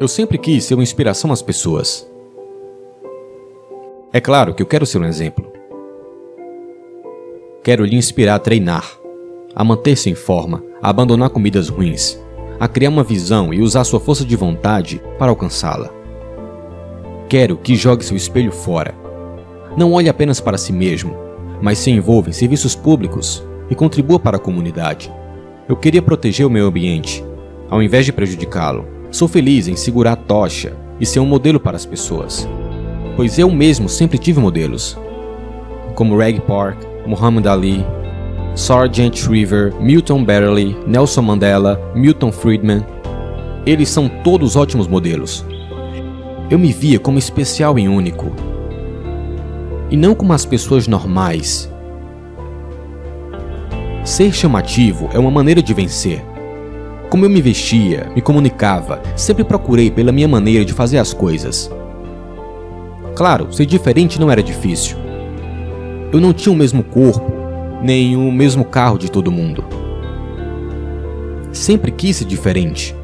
Eu sempre quis ser uma inspiração às pessoas. É claro que eu quero ser um exemplo. Quero lhe inspirar a treinar, a manter-se em forma, a abandonar comidas ruins, a criar uma visão e usar sua força de vontade para alcançá-la. Quero que jogue seu espelho fora. Não olhe apenas para si mesmo, mas se envolva em serviços públicos e contribua para a comunidade. Eu queria proteger o meio ambiente, ao invés de prejudicá-lo. Sou feliz em segurar a tocha e ser um modelo para as pessoas, pois eu mesmo sempre tive modelos, como Reg Park, Muhammad Ali, Sargent Shriver, Milton Berle, Nelson Mandela, Milton Friedman. Eles são todos ótimos modelos. Eu me via como especial e único, e não como as pessoas normais. Ser chamativo é uma maneira de vencer. Como eu me vestia, me comunicava, sempre procurei pela minha maneira de fazer as coisas. Claro, ser diferente não era difícil. Eu não tinha o mesmo corpo, nem o mesmo carro de todo mundo. Sempre quis ser diferente.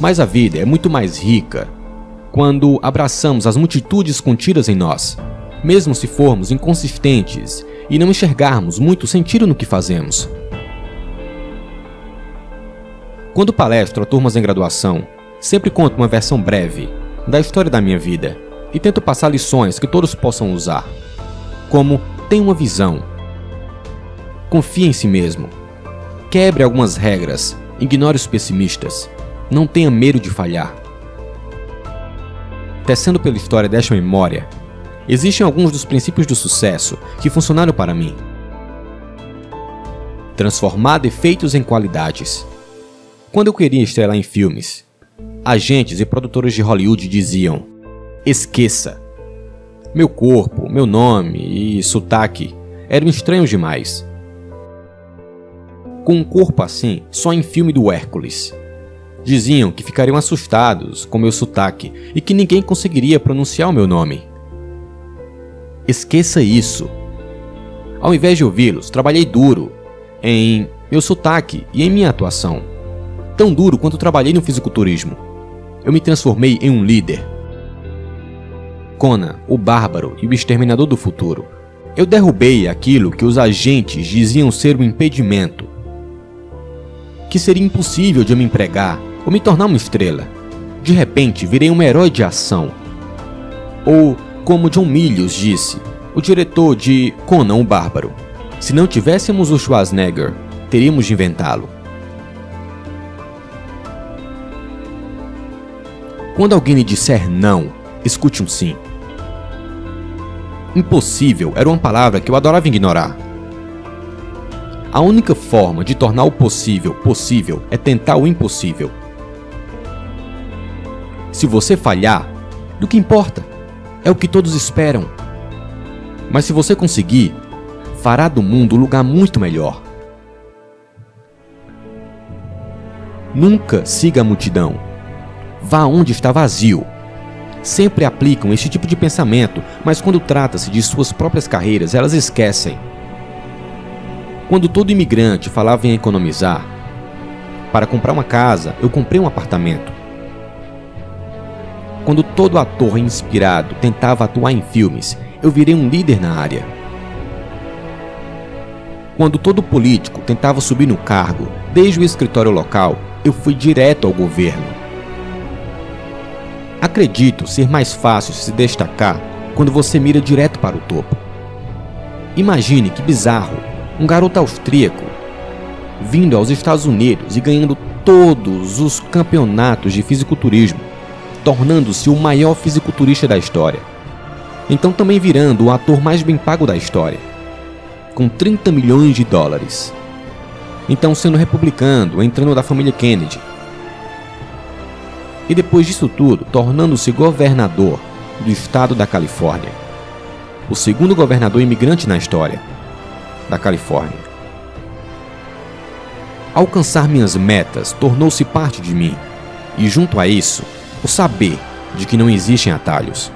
Mas a vida é muito mais rica quando abraçamos as multitudes contidas em nós, mesmo se formos inconsistentes e não enxergarmos muito sentido no que fazemos. Quando palestro a turmas em graduação, sempre conto uma versão breve da história da minha vida e tento passar lições que todos possam usar, como tenha uma visão, confie em si mesmo, quebre algumas regras, ignore os pessimistas, não tenha medo de falhar. Tecendo pela história desta memória, existem alguns dos princípios do sucesso que funcionaram para mim. Transformar defeitos em qualidades. Quando eu queria estrelar em filmes, agentes e produtores de Hollywood diziam: esqueça. Meu corpo, meu nome e sotaque eram estranhos demais. Com um corpo assim, só em filme do Hércules. Diziam que ficariam assustados com meu sotaque e que ninguém conseguiria pronunciar o meu nome. Esqueça isso. Ao invés de ouvi-los, trabalhei duro em meu sotaque e em minha atuação. Tão duro quanto trabalhei no fisiculturismo. Eu me transformei em um líder. Conan, o Bárbaro e o Exterminador do Futuro. Eu derrubei aquilo que os agentes diziam ser um impedimento. Que seria impossível de eu me empregar ou me tornar uma estrela. De repente, virei um herói de ação. Ou, como John Milius disse, o diretor de Conan o Bárbaro, se não tivéssemos o Schwarzenegger, teríamos de inventá-lo. Quando alguém lhe disser não, escute um sim. Impossível era uma palavra que eu adorava ignorar. A única forma de tornar o possível possível é tentar o impossível. Se você falhar, do que importa? É o que todos esperam. Mas se você conseguir, fará do mundo um lugar muito melhor. Nunca siga a multidão. Vá onde está vazio. Sempre aplicam este tipo de pensamento, mas quando trata-se de suas próprias carreiras, elas esquecem. Quando todo imigrante falava em economizar, para comprar uma casa, eu comprei um apartamento. Quando todo ator inspirado tentava atuar em filmes, eu virei um líder na área. Quando todo político tentava subir no cargo, desde o escritório local, eu fui direto ao governo. Acredito ser mais fácil se destacar quando você mira direto para o topo. Imagine que bizarro, um garoto austríaco vindo aos Estados Unidos e ganhando todos os campeonatos de fisiculturismo tornando-se o maior fisiculturista da história. Então também virando o ator mais bem pago da história, com 30 milhões de dólares. Então sendo republicano, entrando da família Kennedy. E depois disso tudo, tornando-se governador do estado da Califórnia. O segundo governador imigrante na história da Califórnia. Alcançar minhas metas tornou-se parte de mim, e junto a isso, o saber de que não existem atalhos.